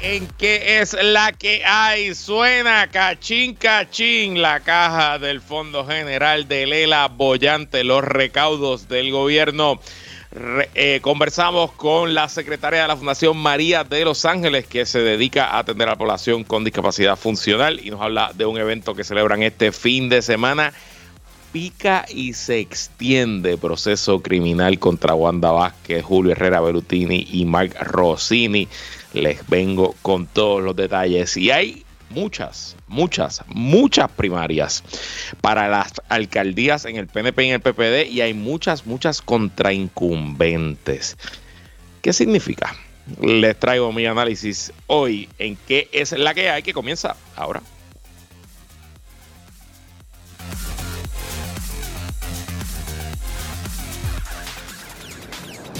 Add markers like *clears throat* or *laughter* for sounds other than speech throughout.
En qué es la que hay suena cachín cachín la caja del Fondo General de Lela Bollante, los recaudos del gobierno. Eh, conversamos con la secretaria de la Fundación María de Los Ángeles que se dedica a atender a la población con discapacidad funcional y nos habla de un evento que celebran este fin de semana pica y se extiende proceso criminal contra Wanda Vázquez, Julio Herrera Berutini y Mark Rossini. Les vengo con todos los detalles. Y hay muchas, muchas, muchas primarias para las alcaldías en el PNP y en el PPD y hay muchas, muchas contraincumbentes. ¿Qué significa? Les traigo mi análisis hoy en qué es la que hay que comienza ahora.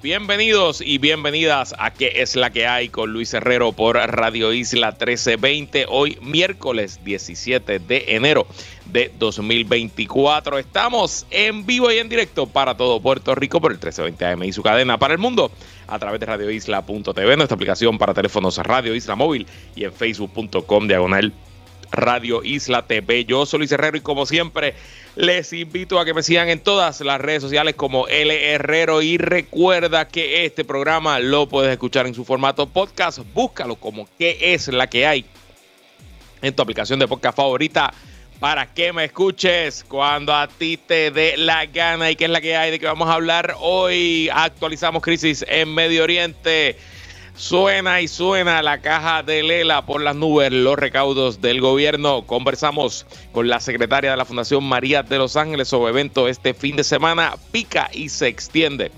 Bienvenidos y bienvenidas a ¿Qué es la que hay? con Luis Herrero por Radio Isla 1320. Hoy miércoles 17 de enero de 2024. Estamos en vivo y en directo para todo Puerto Rico por el 1320 AM y su cadena para el mundo a través de radioisla.tv, nuestra aplicación para teléfonos Radio Isla Móvil y en facebook.com diagonal Radio Isla TV. Yo soy Luis Herrero y como siempre les invito a que me sigan en todas las redes sociales como L Herrero y recuerda que este programa lo puedes escuchar en su formato podcast. Búscalo como qué es la que hay en tu aplicación de podcast favorita para que me escuches cuando a ti te dé la gana y qué es la que hay de que vamos a hablar hoy. Actualizamos crisis en Medio Oriente. Suena y suena la caja de Lela por las nubes, los recaudos del gobierno. Conversamos con la secretaria de la Fundación María de Los Ángeles sobre evento este fin de semana. Pica y se extiende.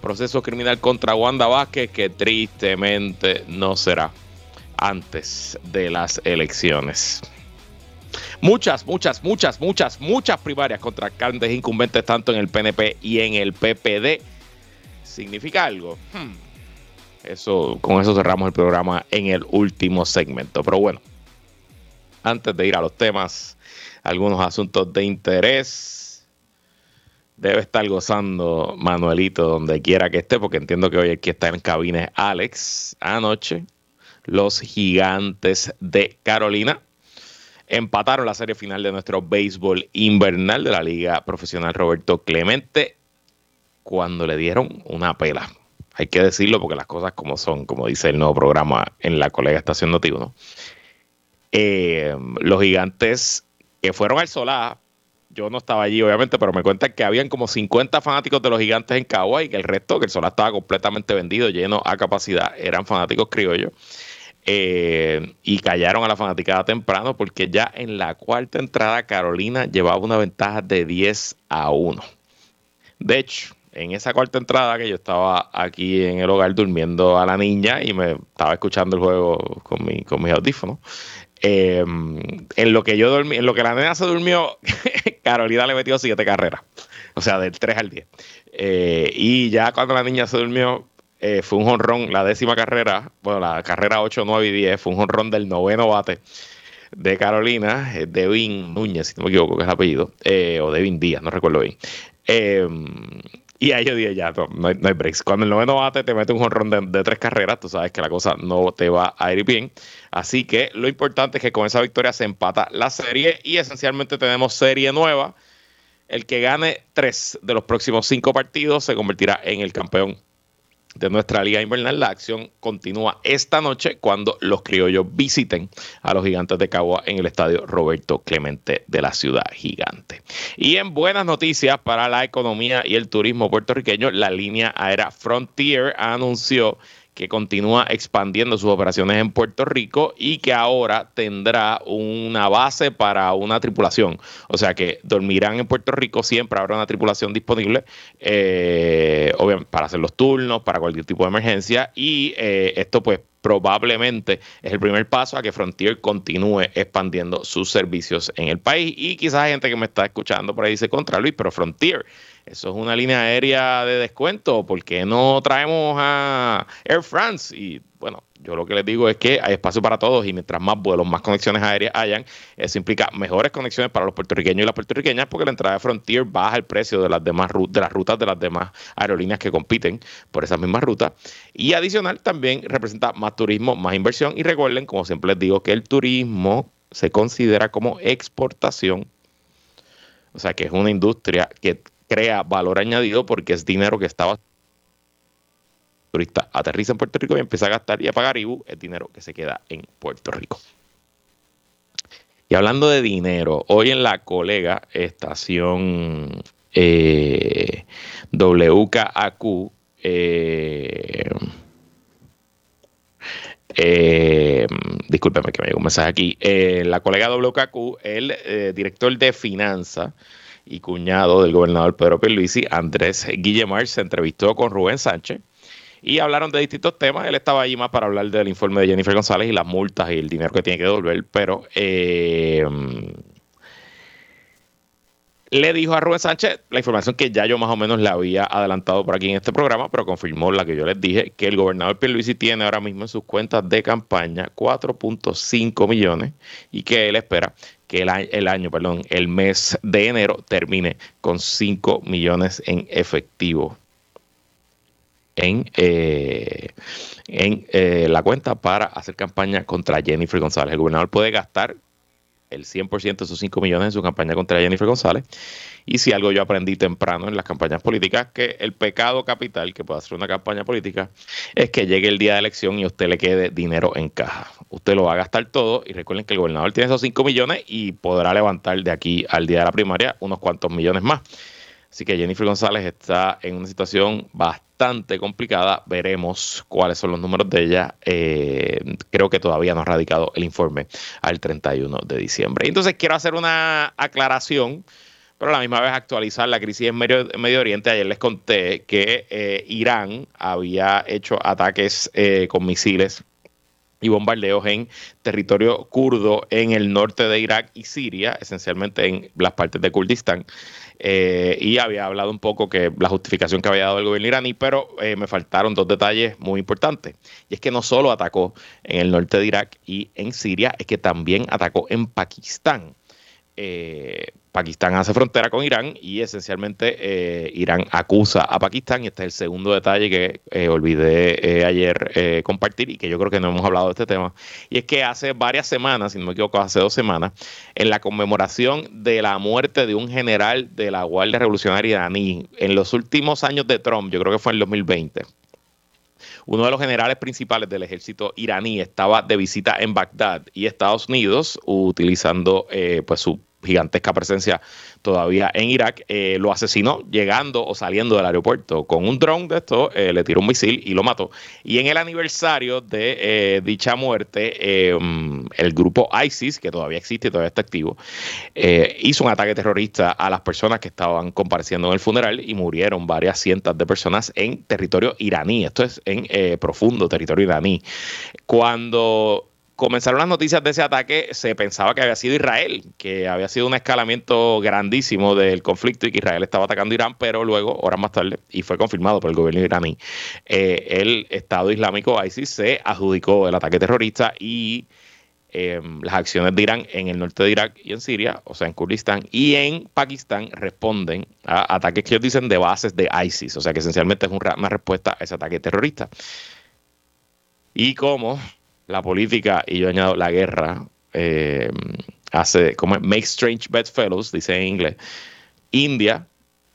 Proceso criminal contra Wanda Vázquez que tristemente no será antes de las elecciones. Muchas, muchas, muchas, muchas, muchas primarias contra alcaldes incumbentes tanto en el PNP y en el PPD. ¿Significa algo? Hmm. Eso, con eso cerramos el programa en el último segmento. Pero bueno, antes de ir a los temas, algunos asuntos de interés. Debe estar gozando Manuelito donde quiera que esté, porque entiendo que hoy aquí está en cabines Alex. Anoche, los gigantes de Carolina empataron la serie final de nuestro béisbol invernal de la Liga Profesional Roberto Clemente cuando le dieron una pela hay que decirlo porque las cosas como son, como dice el nuevo programa en la colega Estación Noti eh, los gigantes que fueron al Solá, yo no estaba allí obviamente, pero me cuentan que habían como 50 fanáticos de los gigantes en Cagua y que el resto, que el Solá estaba completamente vendido, lleno a capacidad, eran fanáticos criollos. Eh, y callaron a la fanaticada temprano porque ya en la cuarta entrada Carolina llevaba una ventaja de 10 a 1. De hecho, en esa cuarta entrada que yo estaba aquí en el hogar durmiendo a la niña y me estaba escuchando el juego con, mi, con mis audífonos. Em, en lo que yo dormí, en lo que la nena se durmió, *laughs* Carolina le metió siete carreras. O sea, del 3 al 10. Eh, y ya cuando la niña se durmió, eh, fue un jonrón, la décima carrera, bueno, la carrera 8, 9 y 10, fue un jonrón del noveno bate de Carolina, eh, Devin Núñez, si no me equivoco, que es el apellido, o Devin Díaz, no recuerdo bien. Em, y ahí yo dije, ya, no, hay, breaks. Cuando el noveno bate te mete un jonrón de, tres carreras, tú sabes que la cosa no te va a ir bien. Así que lo importante es que con esa victoria se empata la serie y esencialmente tenemos serie nueva. El que gane tres de los próximos cinco partidos se convertirá en el campeón de nuestra liga invernal. La acción continúa esta noche cuando los criollos visiten a los gigantes de Cagua en el estadio Roberto Clemente de la ciudad gigante. Y en buenas noticias para la economía y el turismo puertorriqueño, la línea aérea Frontier anunció que continúa expandiendo sus operaciones en Puerto Rico y que ahora tendrá una base para una tripulación. O sea que dormirán en Puerto Rico, siempre habrá una tripulación disponible, eh, obviamente para hacer los turnos, para cualquier tipo de emergencia. Y eh, esto pues probablemente es el primer paso a que Frontier continúe expandiendo sus servicios en el país. Y quizás gente que me está escuchando por ahí dice contra Luis, pero Frontier, eso es una línea aérea de descuento, ¿por qué no traemos a Air France? Y bueno, yo lo que les digo es que hay espacio para todos y mientras más vuelos, más conexiones aéreas hayan, eso implica mejores conexiones para los puertorriqueños y las puertorriqueñas porque la entrada de Frontier baja el precio de las demás de las rutas de las demás aerolíneas que compiten por esas mismas rutas y adicional también representa más turismo, más inversión y recuerden, como siempre les digo, que el turismo se considera como exportación. O sea, que es una industria que crea valor añadido porque es dinero que estaba turista aterriza en Puerto Rico y empieza a gastar y a pagar IBU, el dinero que se queda en Puerto Rico. Y hablando de dinero, hoy en la colega estación eh, WKAQ, eh, eh, discúlpeme que me llegó un mensaje aquí. Eh, la colega WKQ, el eh, director de finanzas y cuñado del gobernador Pedro Pierluisi, Andrés Guillemar, se entrevistó con Rubén Sánchez y hablaron de distintos temas. Él estaba allí más para hablar del informe de Jennifer González y las multas y el dinero que tiene que devolver, pero eh, le dijo a Rubén Sánchez la información que ya yo más o menos le había adelantado por aquí en este programa, pero confirmó la que yo les dije, que el gobernador Pierluisi tiene ahora mismo en sus cuentas de campaña 4.5 millones y que él espera que el año, el año, perdón, el mes de enero termine con 5 millones en efectivo en, eh, en eh, la cuenta para hacer campaña contra Jennifer González. El gobernador puede gastar el 100% de esos 5 millones en su campaña contra Jennifer González. Y si algo yo aprendí temprano en las campañas políticas, que el pecado capital que puede hacer una campaña política es que llegue el día de elección y usted le quede dinero en caja. Usted lo va a gastar todo y recuerden que el gobernador tiene esos 5 millones y podrá levantar de aquí al día de la primaria unos cuantos millones más. Así que Jennifer González está en una situación bastante complicada. Veremos cuáles son los números de ella. Eh, creo que todavía no ha radicado el informe al 31 de diciembre. Entonces quiero hacer una aclaración, pero a la misma vez actualizar la crisis en Medio, Oriente. Ayer les conté que eh, Irán había hecho ataques eh, con misiles y bombardeos en territorio kurdo en el norte de Irak y Siria, esencialmente en las partes de Kurdistán. Eh, y había hablado un poco que la justificación que había dado el gobierno iraní, pero eh, me faltaron dos detalles muy importantes. Y es que no solo atacó en el norte de Irak y en Siria, es que también atacó en Pakistán. Eh, Pakistán hace frontera con Irán y esencialmente eh, Irán acusa a Pakistán y este es el segundo detalle que eh, olvidé ayer compartir y que yo creo que no hemos hablado de este tema. Y es que hace varias semanas, si no me equivoco, hace dos semanas, en la conmemoración de la muerte de un general de la Guardia Revolucionaria iraní en los últimos años de Trump, yo creo que fue en el 2020 uno de los generales principales del ejército iraní estaba de visita en Bagdad y Estados Unidos utilizando pues su gigantesca presencia todavía en Irak, eh, lo asesinó llegando o saliendo del aeropuerto con un dron de esto, eh, le tiró un misil y lo mató. Y en el aniversario de eh, dicha muerte, mm, el grupo ISIS, que todavía existe y todavía está activo, hizo un ataque terrorista a las personas que estaban compareciendo en el funeral y murieron varias cientos de personas en territorio iraní. Esto es en profundo territorio iraní. Cuando comenzaron las noticias de ese ataque, se pensaba que había sido Israel, que había sido un escalamiento grandísimo del conflicto y que Israel estaba atacando Irán, pero luego, horas más tarde, y fue confirmado por el gobierno iraní, eh, el Estado Islámico ISIS se adjudicó el ataque terrorista y em, las acciones de Irán en el norte de Irak y en Siria, o sea, en Kurdistán y en Pakistán, responden a ataques que ellos dicen de bases de ISIS, o sea, que esencialmente es una respuesta a ese ataque terrorista. Y como la política y yo añado la guerra eh, hace como make strange bedfellows, dice en inglés. India,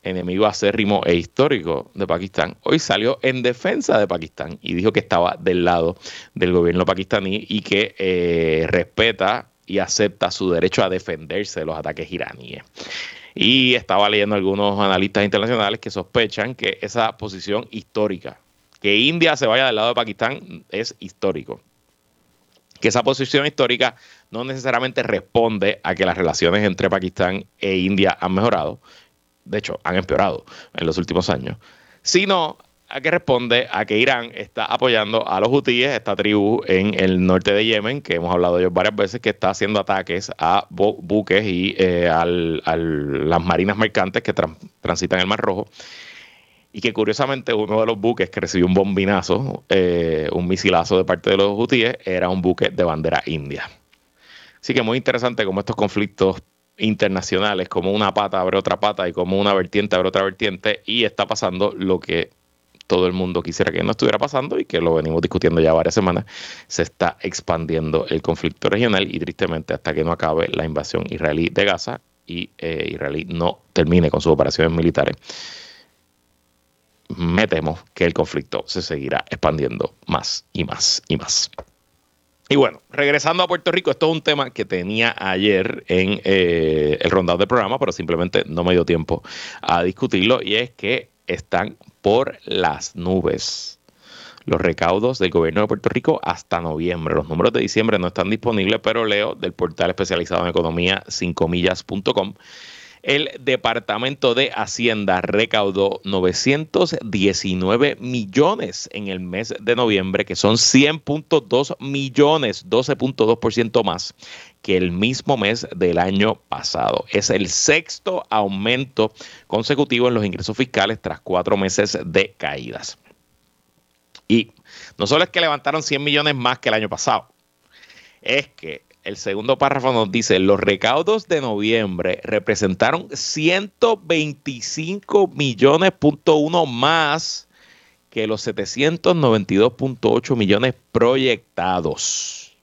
enemigo acérrimo e histórico de Pakistán, hoy salió en defensa de Pakistán y dijo que estaba del lado del gobierno pakistaní y que eh, respeta y acepta su derecho a defenderse de los ataques iraníes. Y estaba leyendo algunos analistas internacionales que sospechan que esa posición histórica, que India se vaya del lado de Pakistán, es histórico que esa posición histórica no necesariamente responde a que las relaciones entre Pakistán e India han mejorado, de hecho han empeorado en los últimos años, sino a que responde a que Irán está apoyando a los hutíes, esta tribu en el norte de Yemen, que hemos hablado de ellos varias veces, que está haciendo ataques a buques y eh, a las marinas mercantes que transitan el Mar Rojo. Y que curiosamente uno de los buques que recibió un bombinazo, eh, un misilazo de parte de los hutíes, era un buque de bandera india. Así que muy interesante cómo estos conflictos internacionales, como una pata abre otra pata y como una vertiente abre otra vertiente, y está pasando lo que todo el mundo quisiera que no estuviera pasando y que lo venimos discutiendo ya varias semanas, se está expandiendo el conflicto regional y tristemente hasta que no acabe la invasión israelí de Gaza y eh, Israel no termine con sus operaciones militares, me temo que el conflicto se seguirá expandiendo más y más y más. Y bueno, regresando a Puerto Rico, esto es un tema que tenía ayer en eh, el rondado del programa, pero simplemente no me dio tiempo a discutirlo, y es que están por las nubes. Los recaudos del gobierno de Puerto Rico hasta noviembre. Los números de diciembre no están disponibles, pero leo del portal especializado en economía 5millas.com. El Departamento de Hacienda recaudó 919 millones en el mes de noviembre, que son 100.2 millones, 12.2% más que el mismo mes del año pasado. Es el sexto aumento consecutivo en los ingresos fiscales tras cuatro meses de caídas. Y no solo es que levantaron 100 millones más que el año pasado, es que el segundo párrafo nos dice, los recaudos de noviembre representaron 125 millones punto uno más que los 792.8 millones proyectados.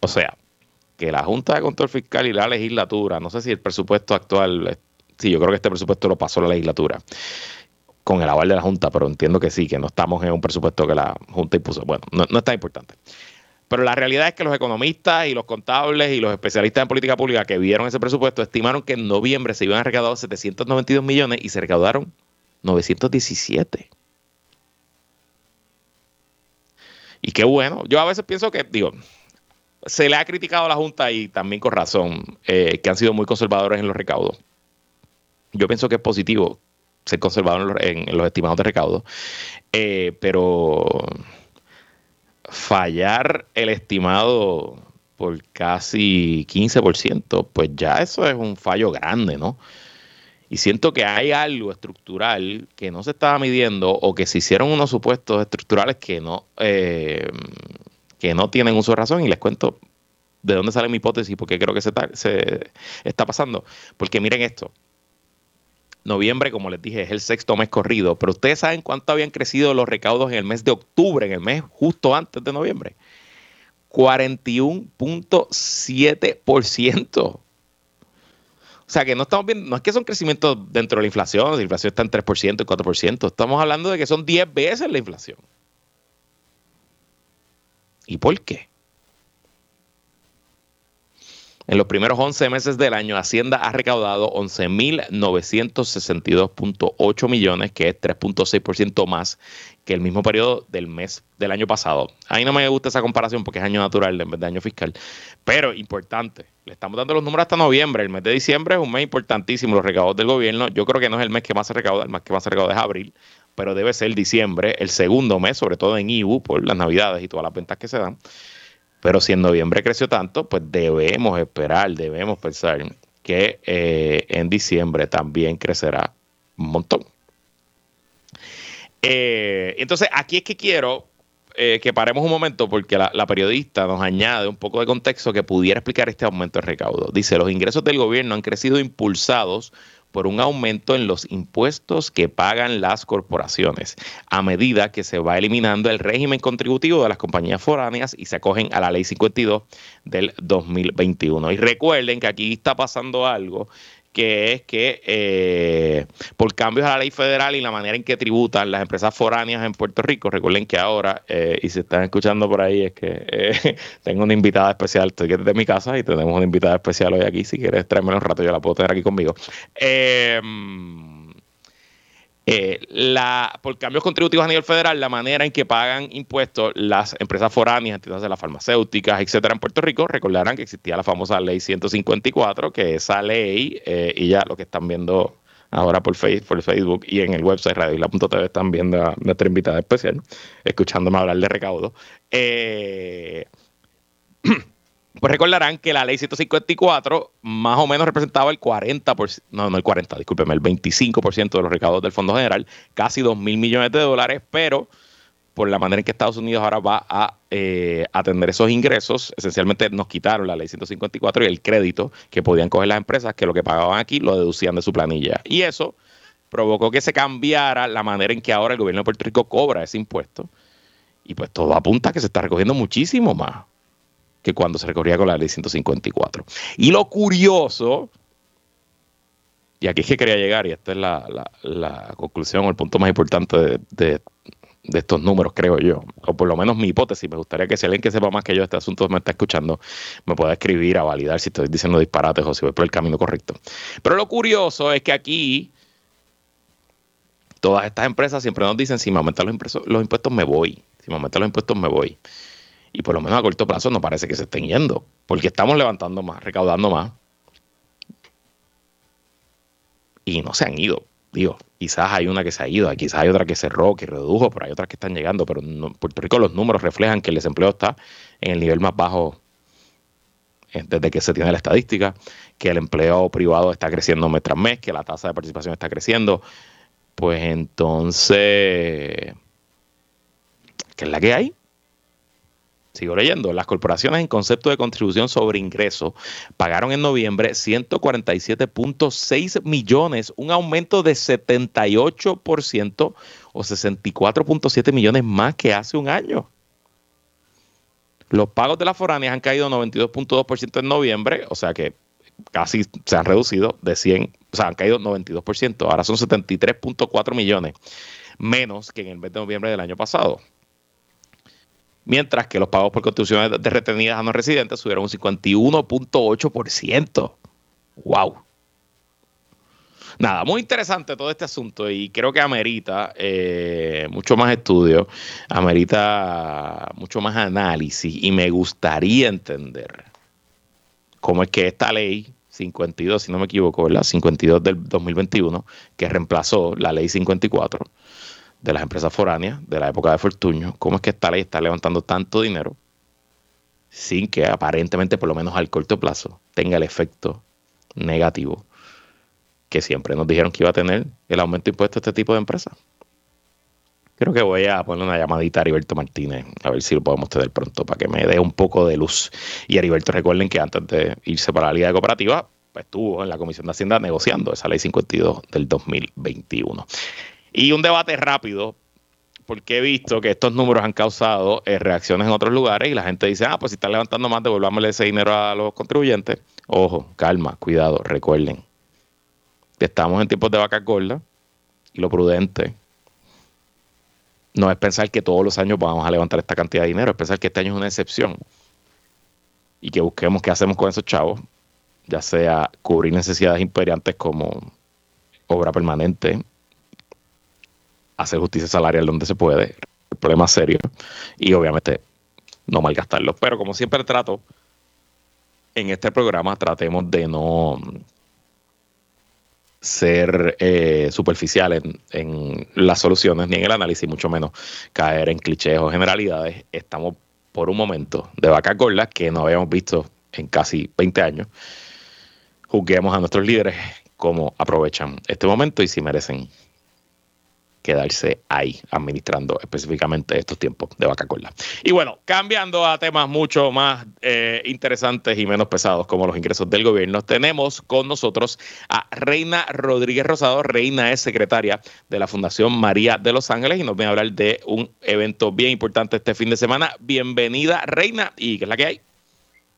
O sea, que la Junta de Control Fiscal y la legislatura, no sé si el presupuesto actual, sí, yo creo que este presupuesto lo pasó la legislatura con el aval de la Junta, pero entiendo que sí, que no estamos en un presupuesto que la Junta impuso. Bueno, no, no es tan importante. Pero la realidad es que los economistas y los contables y los especialistas en política pública que vieron ese presupuesto estimaron que en noviembre se iban a recaudar 792 millones y se recaudaron 917. Y qué bueno. Yo a veces pienso que, digo, se le ha criticado a la Junta y también con razón eh, que han sido muy conservadores en los recaudos. Yo pienso que es positivo ser conservador en los, estimados de recaudo, eh, pero fallar el estimado por casi 15%, pues ya eso es un fallo grande, ¿no? Y siento que hay algo estructural que no se estaba midiendo o que se hicieron unos supuestos estructurales que no, eh, que no tienen uso de razón y les cuento de dónde sale mi hipótesis y por qué creo que se se está pasando. Porque miren esto. Noviembre, como les dije, es el sexto mes corrido, pero ustedes saben cuánto habían crecido los recaudos en el mes de octubre, en el mes justo antes de noviembre. 41.7%. O sea que no estamos viendo, no es que son crecimientos dentro de la inflación, la inflación está en 3% y 4%, estamos hablando de que son 10 veces la inflación. ¿Y por qué? En los primeros 11 meses del año, Hacienda ha recaudado 11.962.8 millones, que es 3.6% más que el mismo periodo del mes del año pasado. A mí no me gusta esa comparación porque es año natural en vez de año fiscal. Pero importante, le estamos dando los números hasta noviembre. El mes de diciembre es un mes importantísimo, los recaudos del gobierno. Yo creo que no es el mes que más se recauda, el mes que más se recauda es abril pero debe ser diciembre, el segundo mes, sobre todo en IBU, por las navidades y todas las ventas que se dan. Pero si en noviembre creció tanto, pues debemos esperar, debemos pensar que eh, en diciembre también crecerá un montón. Eh, entonces, aquí es que quiero eh, que paremos un momento porque la, la, periodista nos añade un poco de contexto que pudiera explicar este aumento de recaudo. Dice, los ingresos del gobierno han crecido impulsados por un aumento en los impuestos que pagan las corporaciones, a medida que se va eliminando el régimen contributivo de las compañías foráneas y se acogen a la ley 52 del 2021. Y recuerden que aquí está pasando algo que es que eh, por cambios a la ley federal y la manera en que tributan las empresas foráneas en Puerto Rico, recuerden que ahora, eh, y se están escuchando por ahí, es que eh, *laughs* tengo una invitada especial, estoy desde mi casa y tenemos una invitada especial hoy aquí, si quieres traerme un rato, yo la puedo tener aquí conmigo. Eh, eh, la, por cambios contributivos a nivel federal, la manera en que pagan impuestos las empresas foráneas, entidades de las farmacéuticas, etcétera, en Puerto Rico, recordarán que existía la famosa ley 154, que esa ley, eh, y ya lo que están viendo ahora por, Facebook, por Facebook y en el website radioisla.tv están viendo a nuestra invitada especial, escuchándome hablar de recaudo. Eh, *clears throat* pues recordarán que la ley 154 más o menos representaba el 40%, no, no el 40, discúlpeme, el 25% de los recaudos del Fondo General, casi 2 mil millones de dólares, pero por la manera en que Estados Unidos ahora va a eh, atender esos ingresos, esencialmente nos quitaron la ley 154 y el crédito que podían coger las empresas, que lo que pagaban aquí lo deducían de su planilla. Y eso provocó que se cambiara la manera en que ahora el gobierno de Puerto Rico cobra ese impuesto. Y pues todo apunta a que se está recogiendo muchísimo más que cuando se recorría con la ley 154. Y lo curioso, y aquí es que quería llegar, y esta es la, conclusión o el punto más importante de, estos números, creo yo, o por lo menos mi hipótesis. Me gustaría que si alguien que sepa más que yo este asunto me está escuchando, me pueda escribir a validar si estoy diciendo disparates o si voy por el camino correcto. Pero lo curioso es que aquí todas estas empresas siempre nos dicen, si me aumentan los, los impuestos, me voy. Si me aumentan los impuestos, me voy y por lo menos a corto plazo no parece que se estén yendo, porque estamos levantando más, recaudando más y no se han ido. Digo, quizás hay una que se ha ido, quizás hay otra que cerró, que redujo, pero hay otras que están llegando. Pero en Puerto Rico los números reflejan que el desempleo está en el nivel más bajo eh, desde que se tiene la estadística, que el empleo privado está creciendo mes tras mes, que la tasa de participación está creciendo. Pues entonces, ¿qué es la que hay? Sigo leyendo. Las corporaciones en concepto de contribución sobre ingreso pagaron en noviembre 147.6 millones, un aumento de 78% o 64.7 millones más que hace un año. Los pagos de las foráneas han caído 92.2% en noviembre, o sea que casi se han reducido de 100, o sea, han caído 92%. Ahora son 73.4 millones menos que en el mes de noviembre del año pasado mientras que los pagos por contribuciones de retenidas a no residentes subieron un 51.8%. ¡Wow! Nada, muy interesante todo este asunto y creo que amerita eh, mucho más estudio, amerita mucho más análisis y me gustaría entender cómo es que esta ley 52, si no me equivoco, la 52 del 2021, que reemplazó la ley 54, de las empresas foráneas de la época de Fortuño, cómo es que esta ley está levantando tanto dinero sin que aparentemente, por lo menos al corto plazo, tenga el efecto negativo que siempre nos dijeron que iba a tener el aumento de impuestos a este tipo de empresas. Creo que voy a poner una llamadita a Heriberto Martínez, a ver si lo podemos tener pronto, para que me dé un poco de luz. Y Heriberto, recuerden que antes de irse para la Liga de Cooperativa, pues, estuvo en la Comisión de Hacienda negociando esa ley 52 del 2021. Y un debate rápido, porque he visto que estos números han causado eh, reacciones en otros lugares y la gente dice, ah, pues si están levantando más, devolvámosle ese dinero a los contribuyentes. Ojo, calma, cuidado, recuerden. Estamos en tiempos de vacas gordas y lo prudente no es pensar que todos los años vamos a levantar esta cantidad de dinero, es pensar que este año es una excepción y que busquemos qué hacemos con esos chavos, ya sea cubrir necesidades imperiantes como obra permanente, hacer justicia salarial donde se puede, el problema serio, y obviamente no malgastarlo. Pero como siempre trato, en este programa tratemos de no ser eh, superficial en, las soluciones ni en el análisis, mucho menos caer en clichés o generalidades. Estamos por un momento de vaca gordas que no habíamos visto en casi 20 años. Juzguemos a nuestros líderes cómo aprovechan este momento y si merecen quedarse ahí administrando específicamente estos tiempos de vaca cola. Y bueno, cambiando a temas mucho más eh, interesantes y menos pesados como los ingresos del gobierno, tenemos con nosotros a Reina Rodríguez Rosado. Reina es secretaria de la Fundación María de Los Ángeles y nos viene a hablar de un evento bien importante este fin de semana. Bienvenida, Reina, y ¿qué es la que hay?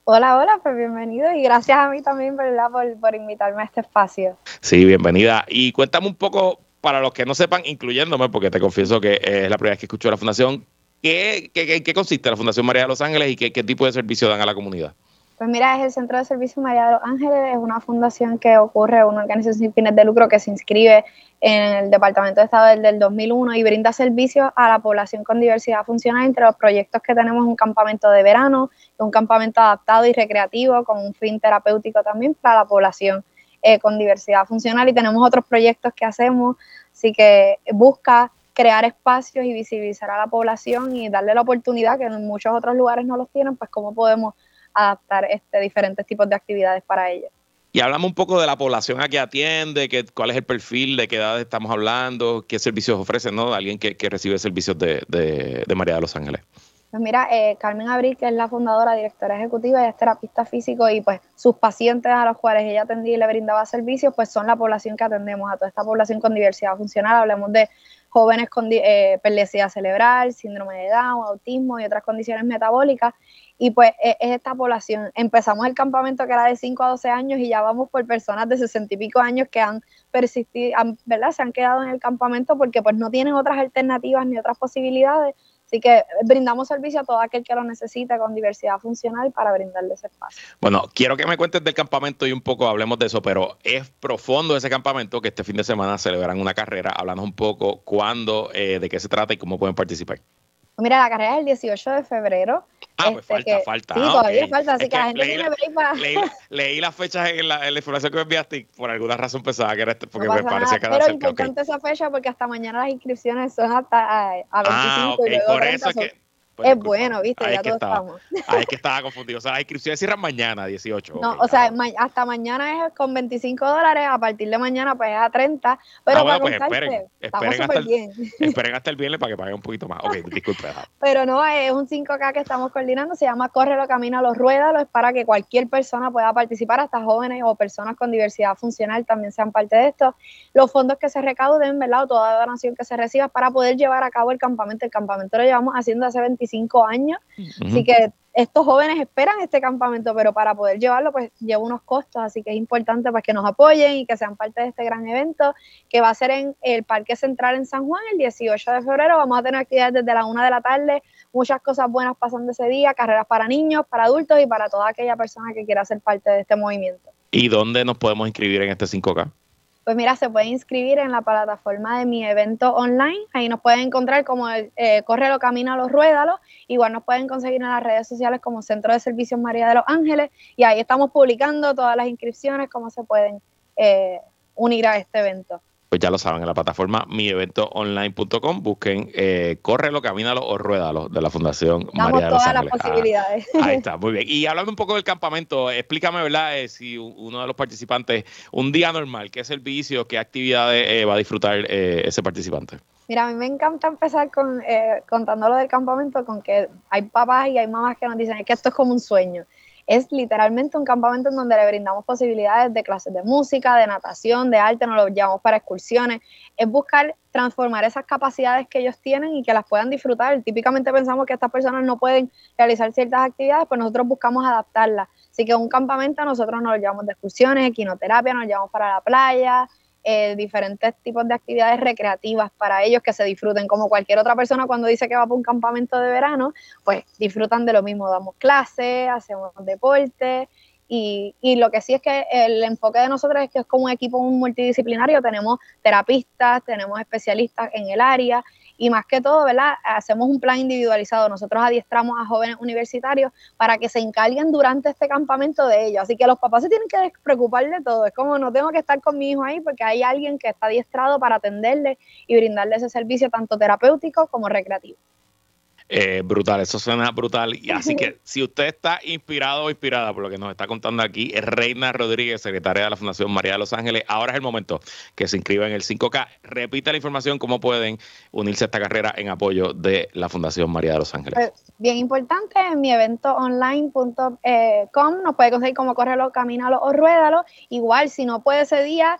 Hola, hola, pues bienvenido y gracias a mí también, ¿verdad? Por, por invitarme a este espacio. Sí, bienvenida. Y cuéntame un poco para los que no sepan, incluyéndome, porque te confieso que es la primera vez que escucho la fundación, ¿qué, qué, consiste la Fundación María de los Ángeles y qué, qué tipo de servicio dan a la comunidad? Pues mira, es el Centro de Servicio María de los Ángeles, es una fundación que ocurre, una organización sin fines de lucro que se inscribe en el Departamento de Estado desde el 2001 y brinda servicios a la población con diversidad funcional. Entre los proyectos que tenemos un campamento de verano, un campamento adaptado y recreativo con un fin terapéutico también para la población. Eh, con diversidad funcional y tenemos otros proyectos que hacemos, así que busca crear espacios y visibilizar a la población y darle la oportunidad que en muchos otros lugares no los tienen, pues cómo podemos adaptar este, diferentes tipos de actividades para ellos. Y hablamos un poco de la población a que atiende, que, cuál es el perfil, de qué edad estamos hablando, qué servicios ofrece, ¿no? Alguien que, recibe servicios de, de, María de los Ángeles. Pues mira, eh, Carmen Abril, que es la fundadora, directora ejecutiva y es terapista físico y pues sus pacientes a los cuales ella atendía y le brindaba servicios, pues son la población que atendemos, a toda esta población con diversidad funcional. Hablemos de jóvenes con eh, cerebral, síndrome de Down, autismo y otras condiciones metabólicas. Y pues e, es, esta población. Empezamos el campamento que era de 5 a 12 años y ya vamos por personas de 60 y pico años que han persistido, ¿verdad? Se han quedado en el campamento porque pues no tienen otras alternativas ni otras posibilidades Así que brindamos servicio a todo aquel que lo necesite con diversidad funcional para brindarle ese espacio. Bueno, quiero que me cuentes del campamento y un poco hablemos de eso, pero es profundo ese campamento que este fin de semana celebran una carrera. Háblanos un poco cuándo, eh, de qué se trata y cómo pueden participar. Mira, la carrera es el 18 de febrero. Ah, pues este, falta, falta. Sí, ah, todavía falta, así que, la gente tiene para... *laughs* leí, las fechas en la, información que me enviaste y por alguna razón pensaba que era este, porque me parecía que era Pero importante esa fecha porque hasta mañana las inscripciones son hasta a, a 25 ah, okay. y por eso es que pues es bueno, viste, ya todos estamos. *laughs* Ahí es que estaba confundido. O sea, las inscripciones cierran mañana, 18. No, o sea, hasta mañana es con 25 dólares, a partir de mañana pues es a 30. Pero ah, bueno, pues esperen, esperen hasta, el, bien. *laughs* esperen hasta el viernes para que paguen un poquito más. Ok, *laughs* disculpe. Pero no, es un 5K que estamos coordinando, se llama Córrelo, Camina, los Ruédalo, es para que cualquier persona pueda participar, hasta jóvenes o personas con diversidad funcional también sean parte de esto. Los fondos que se recauden, ¿verdad? O toda donación que se reciba para poder llevar a cabo el campamento. El campamento lo llevamos haciendo hace 25 años. Así que estos jóvenes esperan este campamento, pero para poder llevarlo, pues lleva unos costos, así que es importante pues, que nos apoyen y que sean parte de este gran evento que va a ser en el Parque Central en San Juan el 18 de febrero. Vamos a tener actividades desde la una de la tarde, muchas cosas buenas pasando ese día, carreras para niños, para adultos y para toda aquella persona que quiera ser parte de este movimiento. ¿Y dónde nos podemos inscribir en este 5K? Pues mira, se puede inscribir en la plataforma de mi evento online. Ahí nos pueden encontrar como eh, Correlo Camina los Ruédalos. Igual nos pueden conseguir en las redes sociales como Centro de Servicios María de los Ángeles. Y ahí estamos publicando todas las inscripciones, cómo se pueden eh, unir a este evento pues ya lo saben, en la plataforma mieventoonline.com busquen eh, Córrelo, Camínalo o Ruédalo de la Fundación María de los todas las posibilidades. ahí está, muy bien. Y hablando un poco del campamento, explícame, ¿verdad? Eh, si uno de los participantes, un día normal, ¿qué servicio, qué actividades eh, va a disfrutar eh, ese participante? Mira, a mí me encanta empezar con contando lo del campamento, con que hay papás y hay mamás que nos dicen que esto es como un sueño es literalmente un campamento en donde le brindamos posibilidades de clases de música, de natación, de arte, nos lo llevamos para excursiones, es buscar transformar esas capacidades que ellos tienen y que las puedan disfrutar. Típicamente pensamos que estas personas no pueden realizar ciertas actividades, pues nosotros buscamos adaptarlas. Así que un campamento nosotros nos lo llevamos de excursiones, equinoterapia, nos lo llevamos para la playa, eh, diferentes tipos de actividades recreativas para ellos que se disfruten como cualquier otra persona cuando dice que va para un campamento de verano, pues disfrutan de lo mismo, damos clases, hacemos deporte y, y, lo que sí es que el enfoque de nosotros es que es como un equipo multidisciplinario, tenemos terapistas, tenemos especialistas en el área y más que todo, ¿verdad? Hacemos un plan individualizado. Nosotros adiestramos a jóvenes universitarios para que se encarguen durante este campamento de ellos. Así que los papás se tienen que preocupar de todo. Es como no tengo que estar con mi hijo ahí porque hay alguien que está adiestrado para atenderle y brindarle ese servicio tanto terapéutico como recreativo. Eh, brutal, eso suena brutal. Y así que *laughs* si usted está inspirado o inspirada por lo que nos está contando aquí, es Reina Rodríguez, secretaria de la Fundación María de los Ángeles. Ahora es el momento que se inscriba en el 5K. Repita la información, cómo pueden unirse a esta carrera en apoyo de la Fundación María de los Ángeles. Pues, bien importante, en mi evento online.com nos puede conseguir como Córrelo, Camínalo o Ruédalo. Igual, si no puede ese día,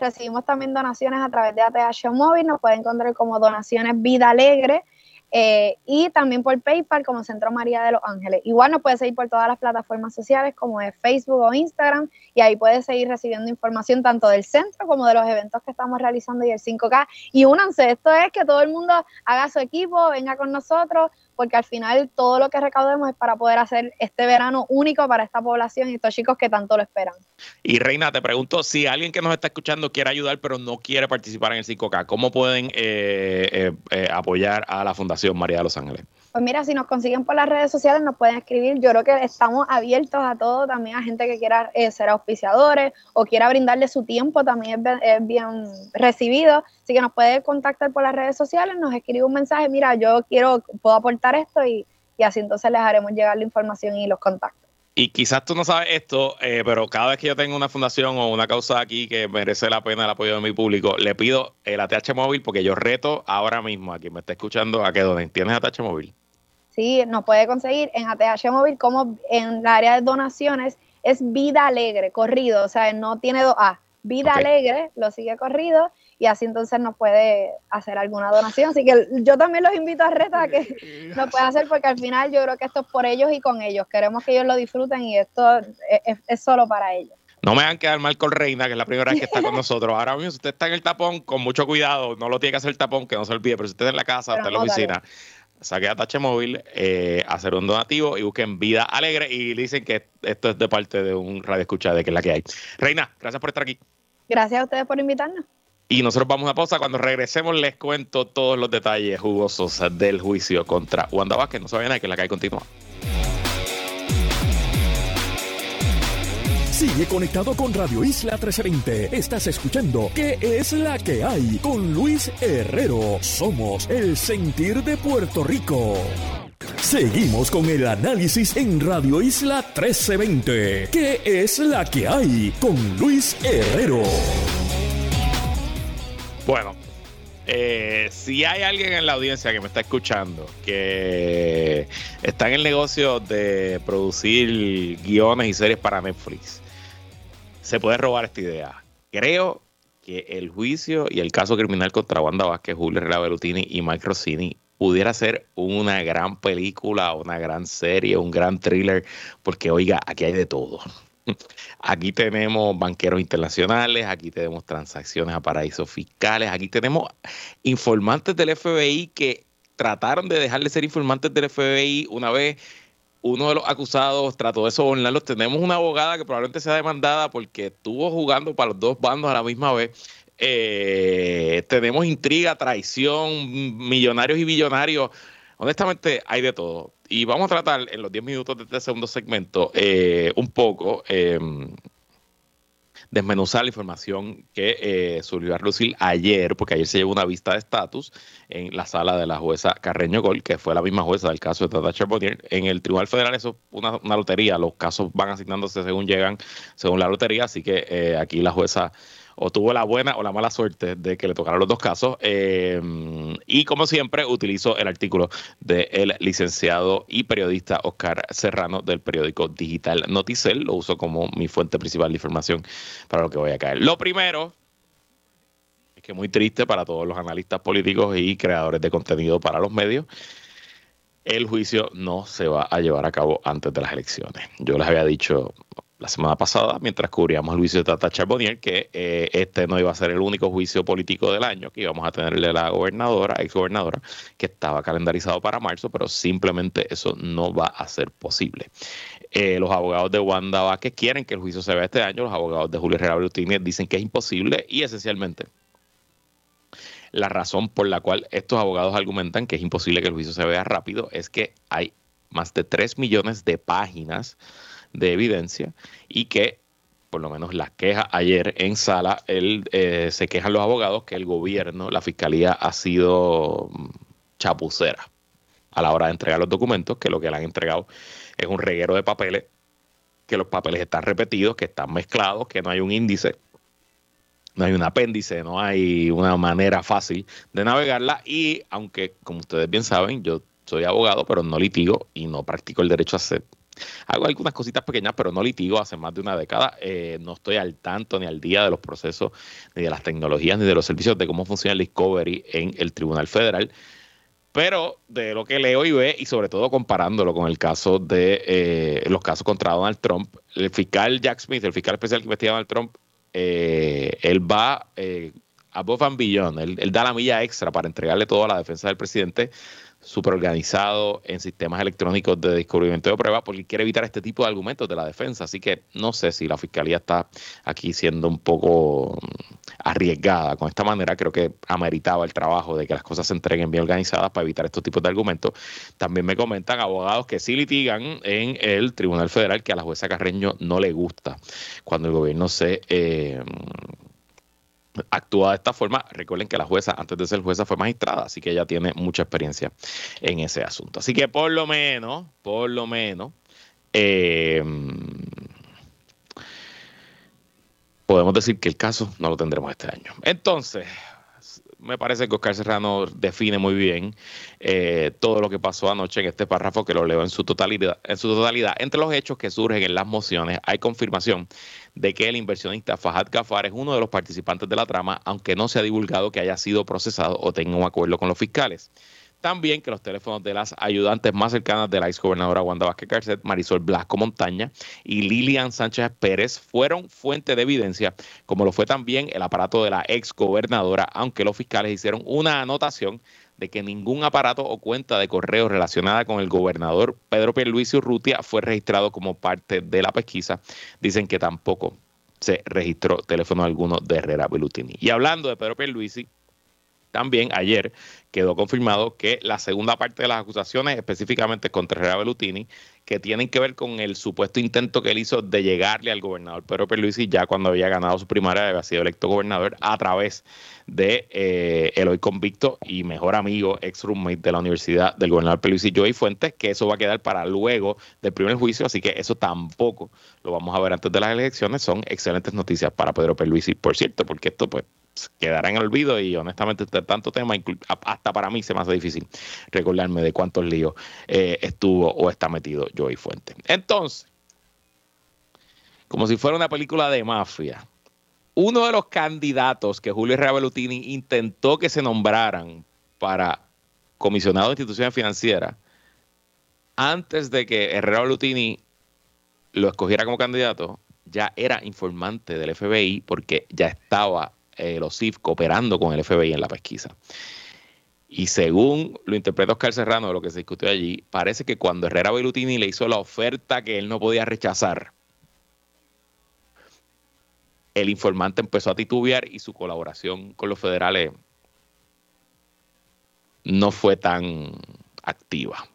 recibimos también donaciones a través de ATH Móvil, nos puede encontrar como donaciones Vida Alegre eh, y también por PayPal como Centro María de los Ángeles. Igual nos puedes seguir por todas las plataformas sociales como es Facebook o Instagram y ahí puedes seguir recibiendo información tanto del centro como de los eventos que estamos realizando y el 5K. Y únanse, esto es que todo el mundo haga su equipo, venga con nosotros, porque al final todo lo que recaudemos es para poder hacer este verano único para esta población y estos chicos que tanto lo esperan. Y Reina, te pregunto, si alguien que nos está escuchando quiere ayudar pero no quiere participar en el 5K, ¿cómo pueden eh, eh, apoyar a la? Fundación María de los Ángeles? Pues mira, si nos consiguen por las redes sociales nos pueden escribir. Yo creo que estamos abiertos a todo, también a gente que quiera eh, ser auspiciadores o quiera brindarle su tiempo, también es, bien recibido. Así que nos puede contactar por las redes sociales, nos escribe un mensaje, mira, yo quiero, puedo aportar esto y, así entonces les haremos llegar la información y los contactos. Y quizás tú no sabes esto, eh, pero cada vez que yo tengo una fundación o una causa aquí que merece la pena el apoyo de mi público, le pido el ATH móvil porque yo reto ahora mismo a quien me está escuchando a que donen. ¿Tienes ATH móvil? Sí, nos puede conseguir en ATH móvil como en la área de donaciones es Vida Alegre, corrido, o sea, no tiene dos A. Vida Alegre, lo sigue corrido y así entonces nos puede hacer alguna donación. Así que yo también los invito a Reta a que lo puedan hacer porque al final yo creo que esto es por ellos y con ellos. Queremos que ellos lo disfruten y esto es, solo para ellos. No me hagan quedar mal con Reina, que es la primera vez que está con nosotros. Ahora mismo, si usted está en el tapón, con mucho cuidado, no lo tiene que hacer el tapón, que no se olvide, pero si usted está en la casa, está en la oficina, saque a Tache Móvil, eh, hacer un donativo y busquen Vida Alegre y dicen que esto es de parte de un radio escucha de que es la que hay. Reina, gracias por estar aquí. Gracias a ustedes por invitarnos. Y nosotros vamos a pausa. Cuando regresemos les cuento todos los detalles jugosos del juicio contra Wanda Vázquez. No se vayan que la calle continúa. Sigue conectado con Radio Isla 1320. Estás escuchando ¿Qué es la que hay? Con Luis Herrero. Somos el sentir de Puerto Rico. Seguimos con el análisis en Radio Isla 1320. ¿Qué es la que hay? Con Luis Herrero. Bueno, eh, si hay alguien en la audiencia que me está escuchando que está en el negocio de producir guiones y series para Netflix, se puede robar esta idea. Creo que el juicio y el caso criminal contra Wanda Vázquez, Julio Herrera Berutini y Mike Rossini pudiera ser una gran película, una gran serie, un gran thriller, porque oiga, aquí hay de todo. *laughs* Aquí tenemos banqueros internacionales, aquí tenemos transacciones a paraísos fiscales, aquí tenemos informantes del FBI que trataron de dejar de ser informantes del FBI una vez uno de los acusados trató de sobornarlos. Tenemos una abogada que probablemente sea demandada porque estuvo jugando para los dos bandos a la misma vez. Eh, tenemos intriga, traición, millonarios y billonarios. Honestamente, hay de todo y vamos a tratar en los 10 minutos de este segundo segmento eh, un poco eh, desmenuzar la información que eh, surgió a Lucil ayer, porque ayer se llevó una vista de estatus en la sala de la jueza Carreño Gol, que fue la misma jueza del caso de Tata Charbonnier. En el Tribunal Federal eso es una, una, lotería, los casos van asignándose según llegan, según la lotería, así que eh, aquí la jueza o tuvo la buena o la mala suerte de que le tocaron los dos casos. Eh, y como siempre, utilizo el artículo del licenciado y periodista Oscar Serrano del periódico digital Noticel. Lo uso como mi fuente principal de información para lo que voy a caer. Lo primero, es que muy triste para todos los analistas políticos y creadores de contenido para los medios el juicio no se va a llevar a cabo antes de las elecciones. Yo les había dicho la semana pasada, mientras cubríamos el juicio de Tata Charbonnier, que eh, este no iba a ser el único juicio político del año, que íbamos a tenerle la gobernadora, ex gobernadora, que estaba calendarizado para marzo, pero simplemente eso no va a ser posible. Eh, los abogados de Wanda Vázquez quieren que el juicio se vea este año, los abogados de Julio Herrera Brutini dicen que es imposible y esencialmente la razón por la cual estos abogados argumentan que es imposible que el juicio se vea rápido es que hay más de 3 millones de páginas de evidencia y que por lo menos la queja ayer en sala, él, eh, se quejan los abogados que el gobierno, la fiscalía ha sido mm, chapucera a la hora de entregar los documentos, que lo que le han entregado es un reguero de papeles, que los papeles están repetidos, que están mezclados, que no hay un índice, no hay un apéndice, no hay una manera fácil de navegarla. Y aunque como ustedes bien saben, yo soy abogado, pero no litigo y no practico el derecho a hacer Hago algunas cositas pequeñas, pero no litigo hace más de una década. Eh, no estoy al tanto ni al día de los procesos, ni de las tecnologías, ni de los servicios de cómo funciona el Discovery en el Tribunal Federal. Pero de lo que leo y ve, y sobre todo comparándolo con el caso de eh, los casos contra Donald Trump, el fiscal Jack Smith, el fiscal especial que investiga Donald Trump, eh, él va above and beyond. Él, da la milla extra para entregarle todo a la defensa del presidente, súper organizado en sistemas electrónicos de descubrimiento de pruebas, porque quiere evitar este tipo de argumentos de la defensa. Así que no sé si la fiscalía está aquí siendo un poco mm, arriesgada. Con esta manera creo que ameritaba el trabajo de que las cosas se entreguen bien organizadas para evitar estos tipos de argumentos. También me comentan abogados que sí litigan en el Tribunal Federal que a la jueza Carreño no le gusta cuando el gobierno se... Eh, actúa de esta forma. Recuerden que la jueza, antes de ser jueza, fue magistrada, así que ella tiene mucha experiencia en ese asunto. Así que por lo menos, por lo menos, eh, podemos decir que el caso no lo tendremos este año. Entonces, me parece que Oscar Serrano define muy bien eh, todo lo que pasó anoche en este párrafo que lo leo en su totalidad. En su totalidad, entre los hechos que surgen en las mociones, hay confirmación de que el inversionista Fahad Gafar es uno de los participantes de la trama, aunque no se ha divulgado que haya sido procesado o tenga un acuerdo con los fiscales. También que los teléfonos de las ayudantes más cercanas de la ex gobernadora Wanda Vázquez Carcet, Marisol Blasco Montaña y Lilian Sánchez Pérez fueron fuente de evidencia, como lo fue también el aparato de la ex gobernadora, aunque los fiscales hicieron una anotación de que ningún aparato o cuenta de correo relacionada con el gobernador Pedro Pierluisi Urrutia fue registrado como parte de la pesquisa. Dicen que tampoco se registró teléfono alguno de Herrera Belutini. Y hablando de Pedro Pierluisi, también ayer quedó confirmado que la segunda parte de las acusaciones, específicamente contra Herrera Belutini, que tienen que ver con el supuesto intento que él hizo de llegarle al gobernador Pedro Pierluisi ya cuando había ganado su primaria, había sido electo gobernador a través de eh, el hoy convicto y mejor amigo, ex roommate de la Universidad del gobernador Pierluisi, Joey Fuentes, que eso va a quedar para luego del primer juicio, así que eso tampoco lo vamos a ver antes de las elecciones. Son excelentes noticias para Pedro Pierluisi, por cierto, porque esto pues quedará en el olvido y honestamente este tanto tema, hasta para mí se me hace difícil recordarme de cuántos líos eh, estuvo o está metido Joey Fuente. Entonces, como si fuera una película de mafia, uno de los candidatos que Julio Reabelutini intentó que se nombraran para comisionado de instituciones financieras, antes de que Herrera Belutini lo escogiera como candidato, ya era informante del FBI porque ya estaba eh, los CIF cooperando con el FBI en la pesquisa. Y según lo interpreta Oscar Serrano lo que se discutió allí, parece que cuando Herrera Belutini le hizo la oferta que él no podía rechazar, el informante empezó a titubear y su colaboración con los federales no fue tan activa.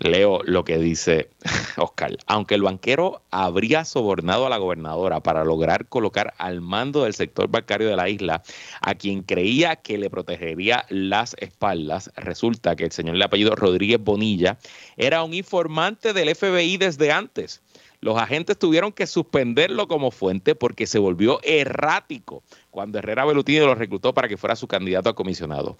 Leo lo que dice *laughs* Oscar. Aunque el banquero habría sobornado a la gobernadora para lograr colocar al mando del sector bancario de la isla a quien creía que le protegería las espaldas, resulta que el señor de apellido Rodríguez Bonilla era un informante del FBI desde antes. Los agentes tuvieron que suspenderlo como fuente porque se volvió errático cuando Herrera Belutini lo reclutó para que fuera su candidato a comisionado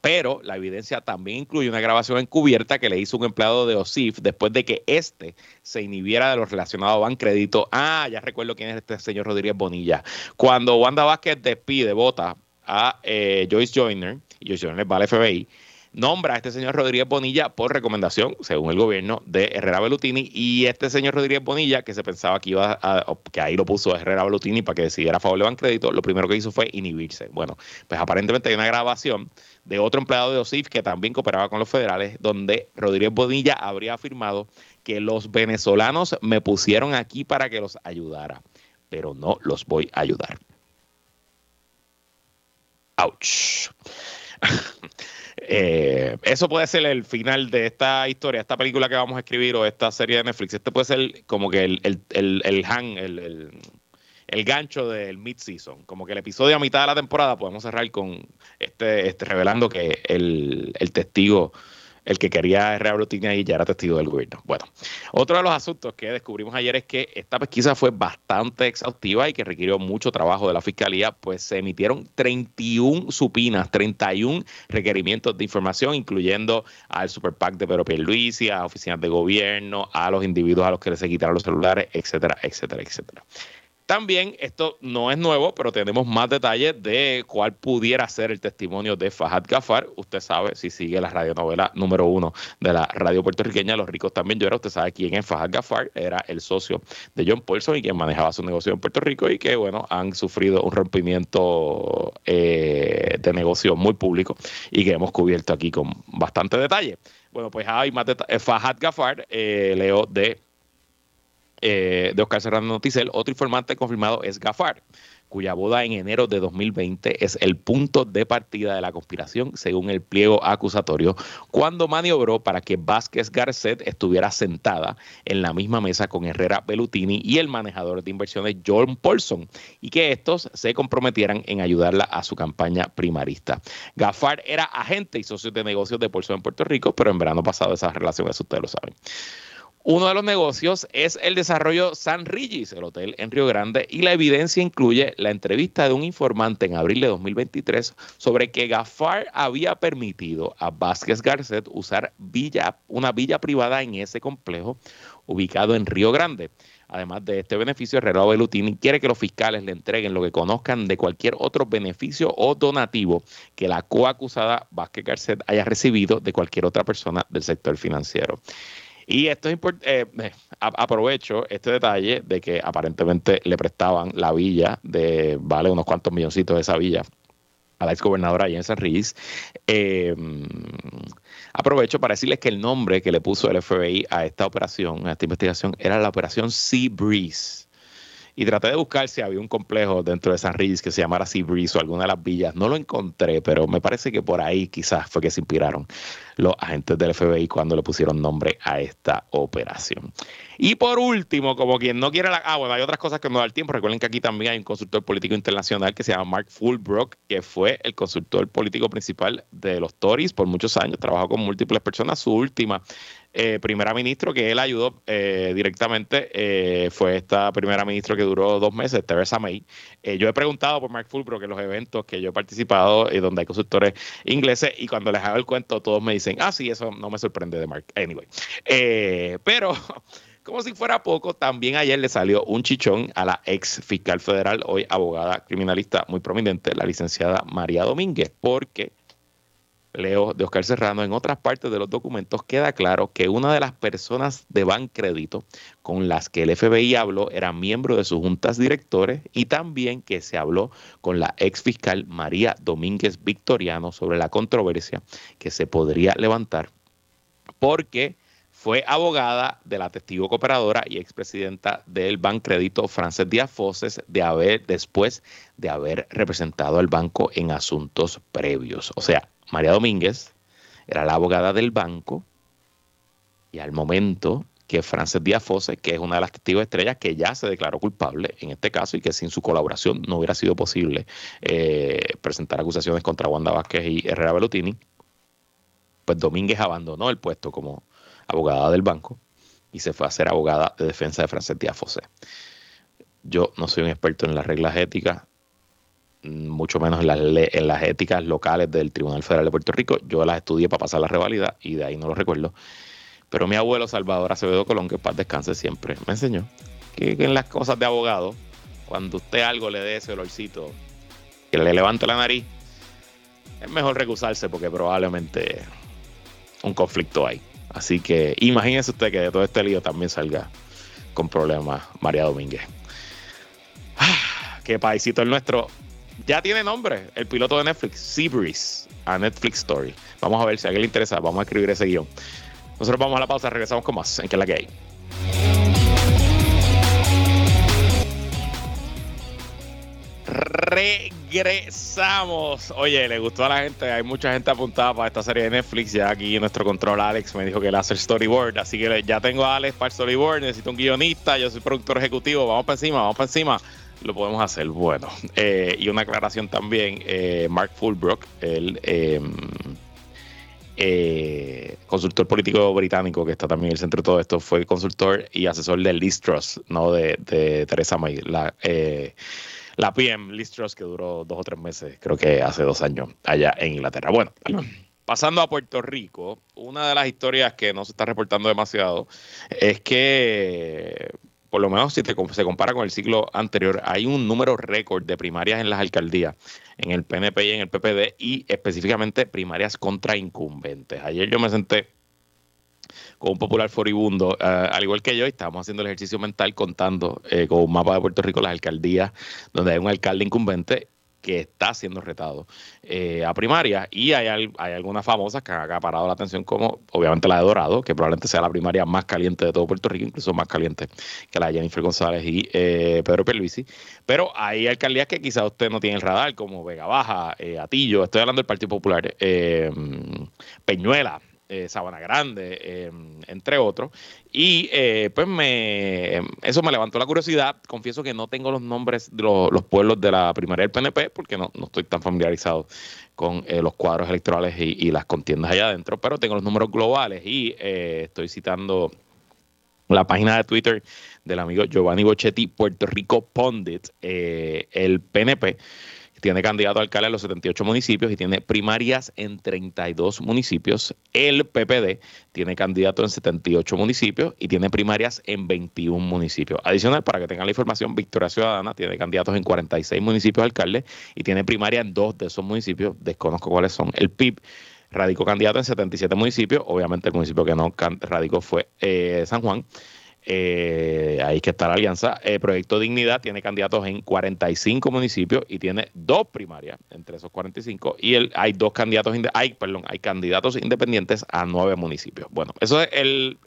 pero la evidencia también incluye una grabación encubierta que le hizo un empleado de OSIF después de que éste se inhibiera de lo relacionado a Bancredito. Ah, ya recuerdo quién es este señor Rodríguez Bonilla. Cuando Wanda Vázquez despide, vota a eh, Joyce Joyner, y Joyce Joyner va al FBI, nombra a este señor Rodríguez Bonilla por recomendación, según el gobierno, de Herrera Belutini. Y este señor Rodríguez Bonilla, que se pensaba que iba a, que ahí lo puso Herrera Belutini para que decidiera a favor de Bancredito, lo primero que hizo fue inhibirse. Bueno, pues aparentemente hay una grabación de otro empleado de OSIF que también cooperaba con los federales, donde Rodríguez Bonilla habría afirmado que los venezolanos me pusieron aquí para que los ayudara, pero no los voy a ayudar. Ouch. *laughs* Eh, eso puede ser el final de esta historia, esta película que vamos a escribir o esta serie de Netflix. Este puede ser como que el, el, el, el hang, el, el gancho del mid-season. Como que el episodio a mitad de la temporada podemos cerrar con este, este revelando que el, el testigo el que quería reabrotinar y ya era testigo del gobierno. Bueno, otro de los asuntos que descubrimos ayer es que esta pesquisa fue bastante exhaustiva y que requirió mucho trabajo de la fiscalía, pues se emitieron 31 supinas, 31 requerimientos de información, incluyendo al Super PAC de Pedro Pierluisi, a oficinas de gobierno, a los individuos a los que les se quitaron los celulares, etcétera, etcétera, etcétera. También esto no es nuevo, pero tenemos más detalles de cuál pudiera ser el testimonio de Fahad Gafar. Usted sabe, si sigue la radionovela número uno de la radio puertorriqueña, Los ricos también lloran, usted sabe quién es Fahad Gafar, era el socio de John Paulson y quien manejaba su negocio en Puerto Rico y que, bueno, han sufrido un rompimiento eh, de negocio muy público y que hemos cubierto aquí con bastante detalle. Bueno, pues hay más detalles. Fahad Gafar, eh, leo de eh, de Oscar Serrano Noticel, otro informante confirmado es Gafar, cuya boda en enero de 2020 es el punto de partida de la conspiración, según el pliego acusatorio, cuando maniobró para que Vázquez Garcet estuviera sentada en la misma mesa con Herrera Bellutini y el manejador de inversiones John Paulson, y que estos se comprometieran en ayudarla a su campaña primarista. Gafar era agente y socio de negocios de Paulson en Puerto Rico, pero en verano pasado esas relaciones, ustedes lo saben. Uno de los negocios es el desarrollo San Regis, el hotel en Río Grande, y la evidencia incluye la entrevista de un informante en abril de 2023 sobre que Gafar había permitido a Vázquez Garcet usar una villa privada en ese complejo ubicado en Río Grande. Además de este beneficio, Herrera Belutini quiere que los fiscales le entreguen lo que conozcan de cualquier otro beneficio o donativo que la coacusada Vázquez Garcet haya recibido de cualquier otra persona del sector financiero. Y esto es importante, eh, aprovecho este detalle de que aparentemente le prestaban la villa de, vale, unos cuantos milloncitos de esa villa a la exgobernadora gobernadora en San Ruiz. Em, aprovecho para decirles que el nombre que le puso el FBI a esta operación, a esta investigación, era la operación Sea Breeze y traté de buscar si había un complejo dentro de San Ruiz que se llamara Sea Breeze o alguna de las villas. No lo encontré, pero me parece que por ahí quizás fue que se inspiraron los agentes del FBI cuando le pusieron nombre a esta operación. Y por último, como quien no quiere la... Ah, bueno, hay otras cosas que no da el tiempo. Recuerden que aquí también hay un consultor político internacional que se llama Mark Fulbrook, que fue el consultor político principal de los Tories por muchos años. Trabajó con múltiples personas. Su última eh, primera ministro que él ayudó eh, directamente eh, fue esta primera ministra que duró dos meses, Theresa May. yo he preguntado por Mark Fulbrook en los eventos que yo he participado y donde hay consultores ingleses y cuando les hago el cuento todos me dicen, ah, sí, eso no me sorprende de Mark. Anyway, pero... *laughs* Como si fuera poco, también ayer le salió un chichón a la ex fiscal federal, hoy abogada criminalista muy prominente, la licenciada María Domínguez, porque leo de Oscar Serrano, en otras partes de los documentos queda claro que una de las personas de Bancrédito con las que el FBI habló era miembro de sus juntas directores y también que se habló con la ex fiscal María Domínguez Victoriano sobre la controversia que se podría levantar porque fue abogada de la testigo cooperadora y expresidenta del Bancrédito Frances Díaz Foses de haber, después de haber representado al banco en asuntos previos. O sea, María Domínguez era la abogada del banco y al momento que Frances Díaz Foses, que es una de las testigos estrellas que ya se declaró culpable en este caso y que sin su colaboración no hubiera sido posible eh, presentar acusaciones contra Wanda Vázquez y Herrera Bellutini, pues Domínguez abandonó el puesto como abogada del banco, y se fue a ser abogada de defensa de Frances Díaz Fosé. Yo no soy un experto en las reglas éticas, mucho menos en las, en las éticas locales del Tribunal Federal de Puerto Rico. Yo las estudié para pasar la revalida y de ahí no lo recuerdo. Pero mi abuelo Salvador Acevedo Colón, que paz descanse siempre, me enseñó que, en las cosas de abogado, cuando usted algo le dé ese olorcito, que le levante la nariz, es mejor recusarse porque probablemente un conflicto hay. Así que imagínese usted que de todo este lío también salga con problemas María Domínguez. Ah, qué paisito el nuestro. Ya tiene nombre, el piloto de Netflix, Seabreeze, a Netflix Story. Vamos a ver si a alguien le interesa, vamos a escribir ese guion. Nosotros vamos a la pausa, regresamos con más en que la que hay. Regresamos. Oye, le gustó a la gente. Hay mucha gente apuntada para esta serie de Netflix. Ya aquí nuestro control Alex me dijo que le hace el storyboard. Así que ya tengo a Alex para el storyboard. Necesito un guionista. Yo soy productor ejecutivo. Vamos para encima, vamos para encima. Lo podemos hacer. Bueno. Eh, y una aclaración también. Eh, Mark Fulbrook, el em, eh, consultor político británico que está también en el centro de todo esto, fue consultor y asesor de Liz Truss, no de, Teresa May. La, la PM Listros, que duró dos o tres meses, creo que hace dos años, allá en Inglaterra. Bueno, pasando a Puerto Rico, una de las historias que no se está reportando demasiado es que por lo menos si se compara con el ciclo anterior, hay un número récord de primarias en las alcaldías, en el PNP y en el PPD, y específicamente primarias contra incumbentes. Ayer yo me senté con un popular furibundo, eh, al igual que yo, y estábamos haciendo el ejercicio mental contando eh, con un mapa de Puerto Rico las alcaldías donde hay un alcalde incumbente que está siendo retado eh, a primaria. Y hay, hay algunas famosas que han acaparado la atención como obviamente la de Dorado, que probablemente sea la primaria más caliente de todo Puerto Rico, incluso más caliente que la de Jennifer González y eh, Pedro Pierluisi, pero hay alcaldías que quizás usted no tiene el radar, como Vega Baja, eh, Atillo, estoy hablando del Partido Popular, Peñuela, eh, Sabana Grande, em, entre otros. Y eh, pues me eso me levantó la curiosidad. Confieso que no tengo los nombres de los, pueblos de la primaria del PNP porque no, estoy tan familiarizado con eh, los cuadros electorales y, las contiendas allá adentro, pero tengo los números globales y estoy citando la página de Twitter del amigo Giovanni Bochetti, Puerto Rico Pondit, el PNP tiene candidato a alcalde en los 78 municipios y tiene primarias en 32 municipios. El PPD tiene candidato en 78 municipios y tiene primarias en 21 municipios. Adicional, para que tengan la información, Victoria Ciudadana tiene candidatos en 46 municipios alcalde y tiene primaria en dos de esos municipios. Desconozco cuáles son. El PIB radicó candidato en 77 municipios. Obviamente el municipio que no radicó fue eh, San Juan. Eh, ahí que está la alianza. El Proyecto Dignidad tiene candidatos en 45 municipios y tiene dos primarias entre esos 45 y el, hay dos candidatos, hay, perdón, hay candidatos independientes a nueve municipios. Bueno, eso es el,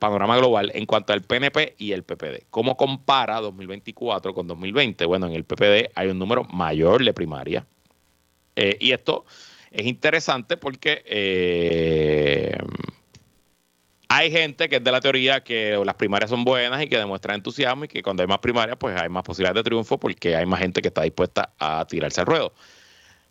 panorama global en cuanto al PNP y el PPD. ¿Cómo compara 2024 con 2020? Bueno, en el PPD hay un número mayor de primaria eh, y esto es interesante porque eh, hay gente que es de la teoría que las primarias son buenas y que demuestran entusiasmo y que cuando hay más primarias pues hay más posibilidades de triunfo porque hay más gente que está dispuesta a tirarse al ruedo.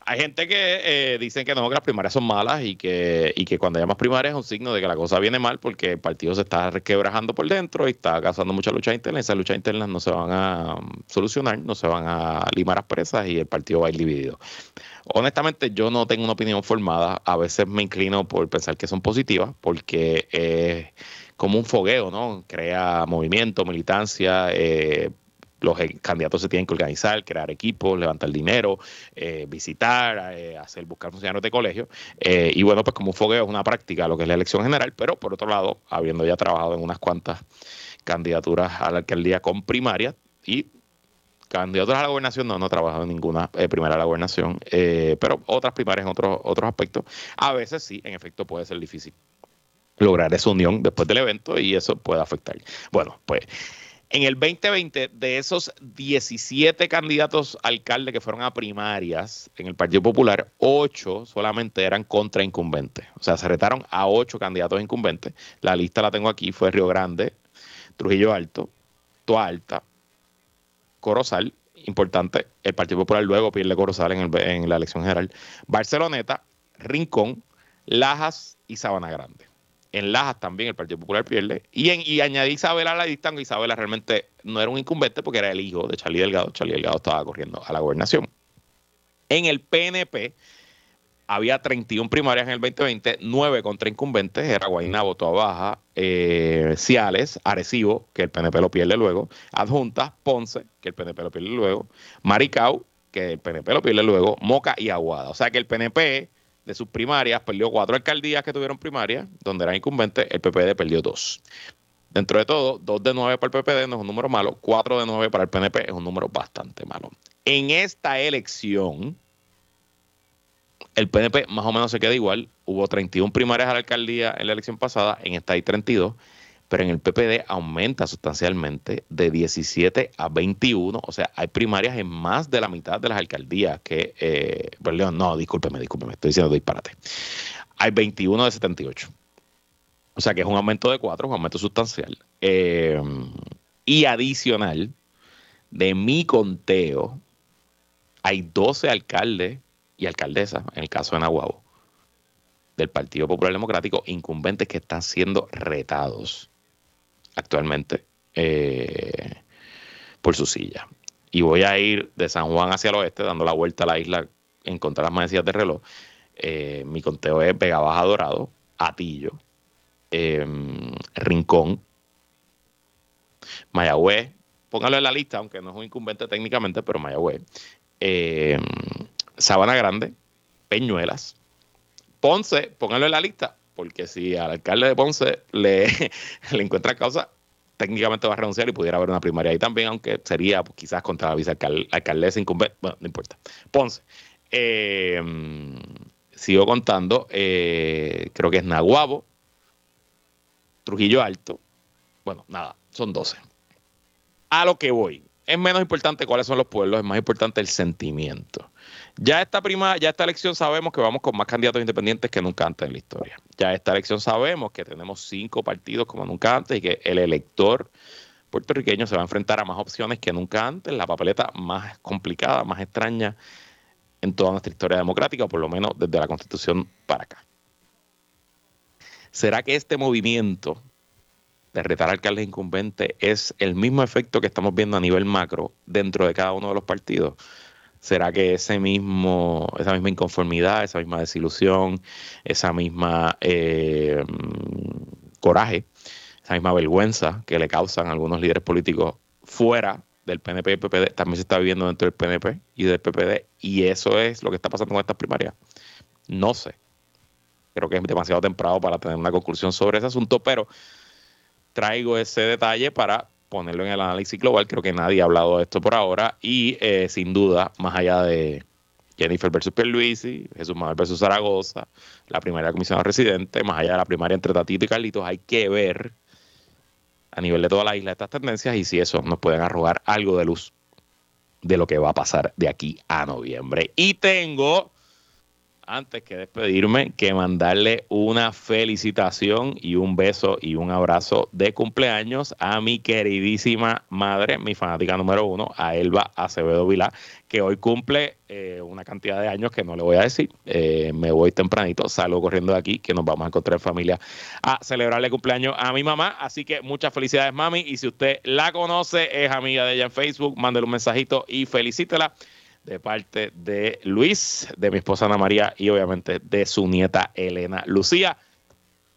Hay gente que eh, dicen que no, que las primarias son malas y que, y que cuando más primarias es un signo de que la cosa viene mal porque el partido se está quebrajando por dentro y está causando mucha lucha interna. Esas luchas internas no se van a um, solucionar, no se van a limar presas y el partido va a ir dividido. Honestamente, yo no tengo una opinión formada. A veces me inclino por pensar que son positivas porque es como un fogueo, ¿no? Crea movimiento, militancia, eh, los eh, candidatos se tienen que organizar, crear equipos, levantar dinero, eh, visitar, eh, hacer buscar funcionarios de colegio. y bueno, pues como un fogueo es una práctica lo que es la elección general, pero por otro lado, habiendo ya trabajado en unas cuantas candidaturas a la alcaldía con primaria y candidaturas a la gobernación, no, no he trabajado en ninguna primera a la gobernación, pero otras primarias en otros, otros aspectos, a veces sí, en efecto puede ser difícil lograr esa unión después del evento y eso puede afectar. Bueno, pues en el 2020, de esos 17 candidatos alcalde que fueron a primarias en el Partido Popular, 8 solamente eran contra incumbentes. O sea, se retaron a 8 candidatos incumbentes. La lista la tengo aquí, fue Río Grande, Trujillo Alto, Toa Alta, Corozal, importante, el Partido Popular luego pierde Corozal en, en la elección general, Barceloneta, Rincón, Lajas y Sabana Grande en Lajas también el Partido Popular pierde. Y, en, y añadí Isabela a la lista, aunque Isabela realmente no era un incumbente porque era el hijo de Charlie Delgado. Charlie Delgado estaba corriendo a la gobernación. En el PNP había 31 primarias en el 2020, 9 contra incumbentes, era Guaynabo, Toa Baja, eh, Ciales, Arecibo, que el PNP lo pierde luego, Adjunta, Ponce, que el PNP lo pierde luego, Maricao, que el PNP lo pierde luego, Moca y Aguada. O sea que el PNP de sus primarias, perdió cuatro alcaldías que tuvieron primarias, donde eran incumbentes, el PPD perdió dos. Dentro de todo, dos de nueve para el PPD no es un número malo, cuatro de nueve para el PNP es un número bastante malo. En esta elección, el PNP más o menos se queda igual. Hubo 31 primarias a la alcaldía en la elección pasada, en esta hay 32 pero en el PPD aumenta sustancialmente de 17 a 21, o sea, hay primarias en más de la mitad de las alcaldías que, eh, perdón, no, discúlpeme, discúlpeme, estoy diciendo disparate. Hay 21 de 78. O sea que es un aumento de 4, un aumento sustancial. Eh, y adicional, de mi conteo, hay 12 alcaldes y alcaldesas, en el caso de Nahuabo, del Partido Popular Democrático, incumbentes que están siendo retados actualmente eh, por su silla. Y voy a ir de San Juan hacia el oeste, dando la vuelta a la isla en contra de las manecillas de reloj. Eh, mi conteo es Vega Baja Dorado, Atillo, em, Rincón, Mayagüez, póngalo en la lista, aunque no es un incumbente técnicamente, pero Mayagüez. Eh, Sabana Grande, Peñuelas, Ponce, póngalo en la lista, porque si al alcalde de Ponce *laughs* le, encuentra causa, técnicamente va a renunciar y pudiera haber una primaria ahí también, aunque sería quizás contra la vicealcaldesa incumbente. Bueno, no importa. Ponce. Eh, sigo contando. Eh, creo que es Naguabo, Trujillo Alto. Bueno, nada, son 12. A lo que voy. Es menos importante cuáles son los pueblos, es más importante el sentimiento. Ya esta prima, ya esta elección sabemos que vamos con más candidatos independientes que nunca antes en la historia. Ya esta elección sabemos que tenemos cinco partidos como nunca antes y que el elector puertorriqueño se va a enfrentar a más opciones que nunca antes, la papeleta más complicada, más extraña en toda nuestra historia democrática, por lo menos desde la Constitución para acá. ¿Será que este movimiento de retar alcaldes incumbentes es el mismo efecto que estamos viendo a nivel macro dentro de cada uno de los partidos? ¿Será que ese mismo, esa misma inconformidad, esa misma desilusión, esa misma eh, coraje, esa misma vergüenza que le causan algunos líderes políticos fuera del PNP y PPD también se está viviendo dentro del PNP y del PPD y eso es lo que está pasando con estas primarias. No sé. Creo que es demasiado temprano para tener una conclusión sobre ese asunto, pero traigo ese detalle para ponerlo en el análisis global. Creo que nadie ha hablado de esto por ahora y eh, sin duda, más allá de Jennifer versus Pierluisi, Jesús Manuel versus Zaragoza, la primera comisión residente, más allá de la primaria entre Tatito y Carlitos, hay que ver a nivel de toda la isla estas tendencias y si eso nos pueden arrojar algo de luz de lo que va a pasar de aquí a noviembre. Y tengo antes que despedirme, que mandarle una felicitación y un beso y un abrazo de cumpleaños a mi queridísima madre, mi fanática número uno, a Elba Acevedo Vilá, que hoy cumple eh, una cantidad de años que no le voy a decir. Eh, me voy tempranito, salgo corriendo de aquí, que nos vamos a encontrar en familia a celebrarle cumpleaños a mi mamá. Así que muchas felicidades, mami. Y si usted la conoce, es amiga de ella en Facebook, mándele un mensajito y felicítela de parte de Luis, de mi esposa Ana María y obviamente de su nieta Elena Lucía.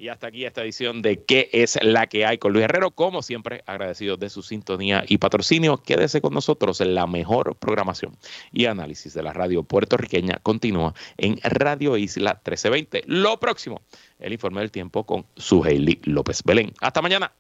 Y hasta aquí esta edición de ¿Qué es la que hay con Luis Herrero? Como siempre, agradecido de su sintonía y patrocinio. Quédese con nosotros en la mejor programación y análisis de la radio puertorriqueña. Continúa en Radio Isla 1320. Lo próximo, el informe del tiempo con su Hailey López Belén. Hasta mañana.